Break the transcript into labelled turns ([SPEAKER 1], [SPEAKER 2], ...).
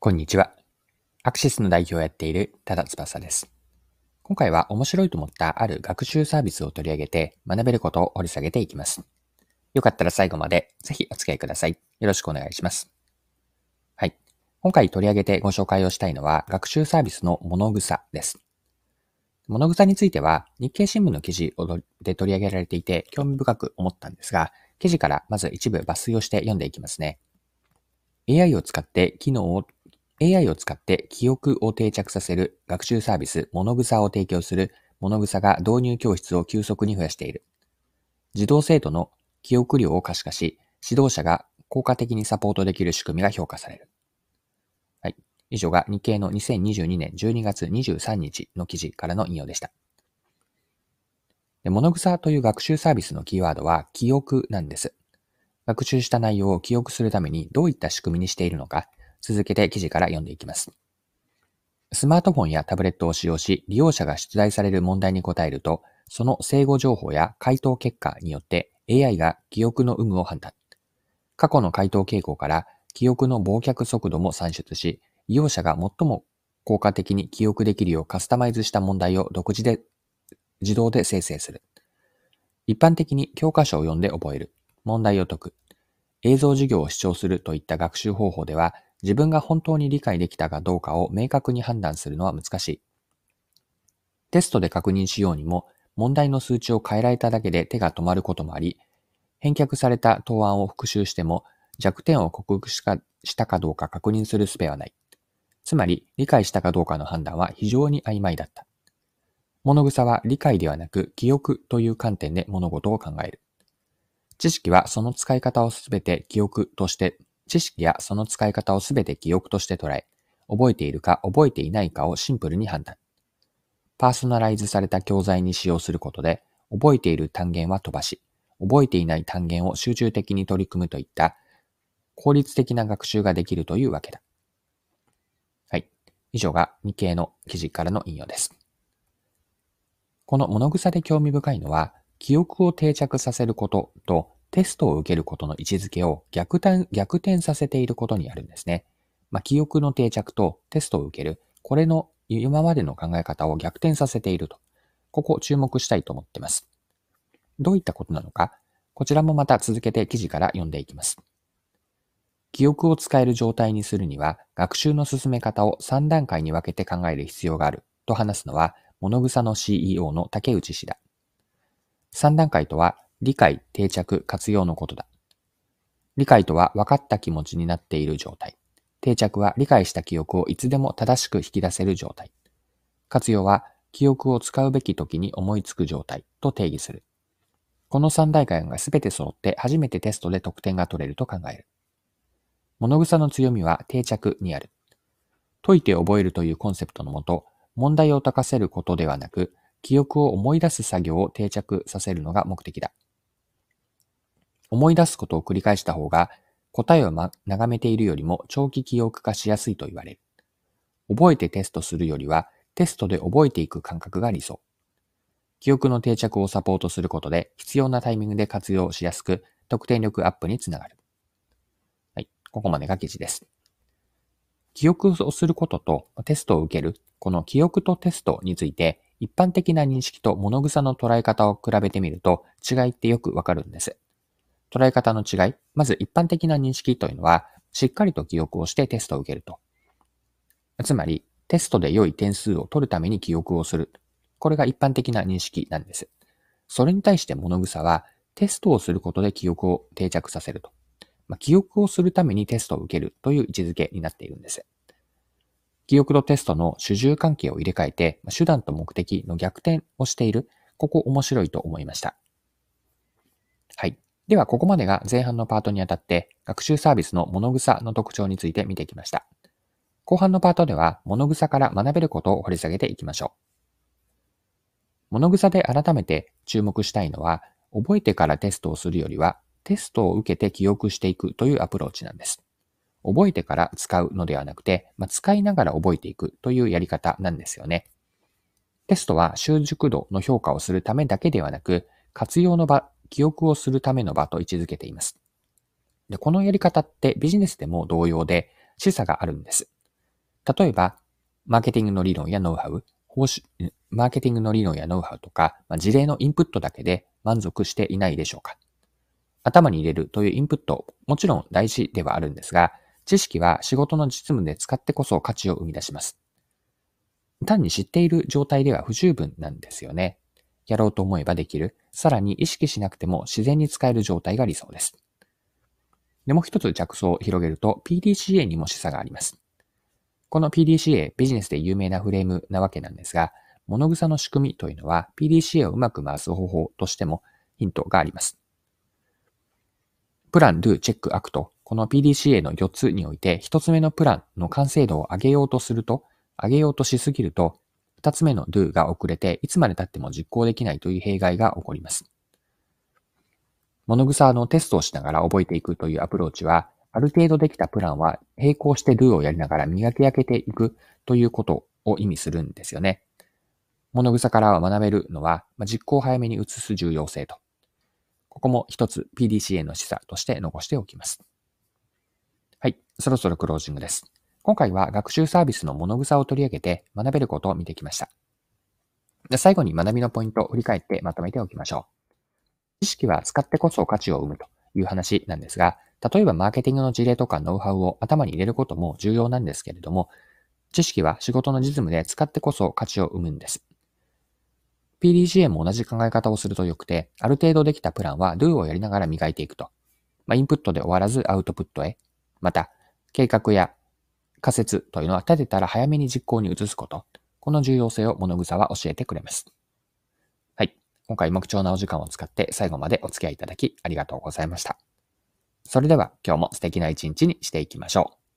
[SPEAKER 1] こんにちは。アクシスの代表をやっている多田翼です。今回は面白いと思ったある学習サービスを取り上げて学べることを掘り下げていきます。よかったら最後までぜひお付き合いください。よろしくお願いします。はい。今回取り上げてご紹介をしたいのは学習サービスの物草です。物草については日経新聞の記事で取り上げられていて興味深く思ったんですが、記事からまず一部抜粋をして読んでいきますね。AI を使って機能を AI を使って記憶を定着させる学習サービスモノグサを提供するモノグサが導入教室を急速に増やしている。児童生徒の記憶量を可視化し、指導者が効果的にサポートできる仕組みが評価される。はい。以上が日経の2022年12月23日の記事からの引用でした。でモノグサという学習サービスのキーワードは記憶なんです。学習した内容を記憶するためにどういった仕組みにしているのか、続けて記事から読んでいきます。スマートフォンやタブレットを使用し、利用者が出題される問題に答えると、その正誤情報や回答結果によって AI が記憶の有無を判断。過去の回答傾向から記憶の忘却速度も算出し、利用者が最も効果的に記憶できるようカスタマイズした問題を独自で自動で生成する。一般的に教科書を読んで覚える。問題を解く。映像授業を視聴するといった学習方法では、自分が本当に理解できたかどうかを明確に判断するのは難しい。テストで確認しようにも、問題の数値を変えられただけで手が止まることもあり、返却された答案を復習しても弱点を克服したかどうか確認する術はない。つまり、理解したかどうかの判断は非常に曖昧だった。物草は理解ではなく記憶という観点で物事を考える。知識はその使い方をすべて記憶として知識やその使い方をすべて記憶として捉え、覚えているか覚えていないかをシンプルに判断。パーソナライズされた教材に使用することで、覚えている単元は飛ばし、覚えていない単元を集中的に取り組むといった効率的な学習ができるというわけだ。はい。以上が日経の記事からの引用です。この物草で興味深いのは、記憶を定着させることとテストを受けることの位置づけを逆転逆転させていることにあるんですね。まあ、記憶の定着とテストを受ける、これの今までの考え方を逆転させていると。ここ注目したいと思っています。どういったことなのか、こちらもまた続けて記事から読んでいきます。記憶を使える状態にするには、学習の進め方を3段階に分けて考える必要があると話すのは、物草の CEO の竹内氏だ。3段階とは、理解、定着、活用のことだ。理解とは分かった気持ちになっている状態。定着は理解した記憶をいつでも正しく引き出せる状態。活用は記憶を使うべき時に思いつく状態と定義する。この三大階がすべて揃って初めてテストで得点が取れると考える。物草の強みは定着にある。解いて覚えるというコンセプトのもと、問題を解かせることではなく、記憶を思い出す作業を定着させるのが目的だ。思い出すことを繰り返した方が、答えを、ま、眺めているよりも長期記憶化しやすいと言われる。覚えてテストするよりは、テストで覚えていく感覚が理想。記憶の定着をサポートすることで、必要なタイミングで活用しやすく、得点力アップにつながる。はい。ここまでが記事です。記憶をすることとテストを受ける、この記憶とテストについて、一般的な認識と物草の捉え方を比べてみると、違いってよくわかるんです。捉え方の違い、まず一般的な認識というのは、しっかりと記憶をしてテストを受けると。つまり、テストで良い点数を取るために記憶をする。これが一般的な認識なんです。それに対して物草は、テストをすることで記憶を定着させると。まあ、記憶をするためにテストを受けるという位置づけになっているんです。記憶とテストの主従関係を入れ替えて、手段と目的の逆転をしている。ここ面白いと思いました。はい。では、ここまでが前半のパートにあたって、学習サービスの物草の特徴について見てきました。後半のパートでは、物草から学べることを掘り下げていきましょう。物草で改めて注目したいのは、覚えてからテストをするよりは、テストを受けて記憶していくというアプローチなんです。覚えてから使うのではなくて、まあ、使いながら覚えていくというやり方なんですよね。テストは習熟度の評価をするためだけではなく、活用の場記憶をするための場と位置づけています。でこのやり方ってビジネスでも同様で示唆があるんです。例えば、マーケティングの理論やノウハウ、報酬、マーケティングの理論やノウハウとか、まあ、事例のインプットだけで満足していないでしょうか。頭に入れるというインプット、もちろん大事ではあるんですが、知識は仕事の実務で使ってこそ価値を生み出します。単に知っている状態では不十分なんですよね。やろうと思えばできる。さらに意識しなくても自然に使える状態が理想です。で、もう一つ着想を広げると PDCA にも示唆があります。この PDCA、ビジネスで有名なフレームなわけなんですが、物草の仕組みというのは PDCA をうまく回す方法としてもヒントがあります。プラン、ドゥ、チェック、アクト。この PDCA の4つにおいて、1つ目のプランの完成度を上げようとすると、上げようとしすぎると、2つ目の do が遅れて、いつまで経っても実行できないという弊害が起こります。物草のテストをしながら覚えていくというアプローチは、ある程度できたプランは並行して do をやりながら磨き上げていくということを意味するんですよね。物草から学べるのは、実行を早めに移す重要性とここも一つ PDCA の示唆として残しておきます。はい、そろそろクロージングです。今回は学習サービスの物草を取り上げて学べることを見てきました。最後に学びのポイントを振り返ってまとめておきましょう。知識は使ってこそ価値を生むという話なんですが、例えばマーケティングの事例とかノウハウを頭に入れることも重要なんですけれども、知識は仕事の実務で使ってこそ価値を生むんです。PDCA も同じ考え方をするとよくて、ある程度できたプランは Do をやりながら磨いていくと。まあ、インプットで終わらずアウトプットへ。また、計画や仮説というのは立てたら早めに実行に移すこと。この重要性を物草は教えてくれます。はい。今回も貴重なお時間を使って最後までお付き合いいただきありがとうございました。それでは今日も素敵な一日にしていきましょう。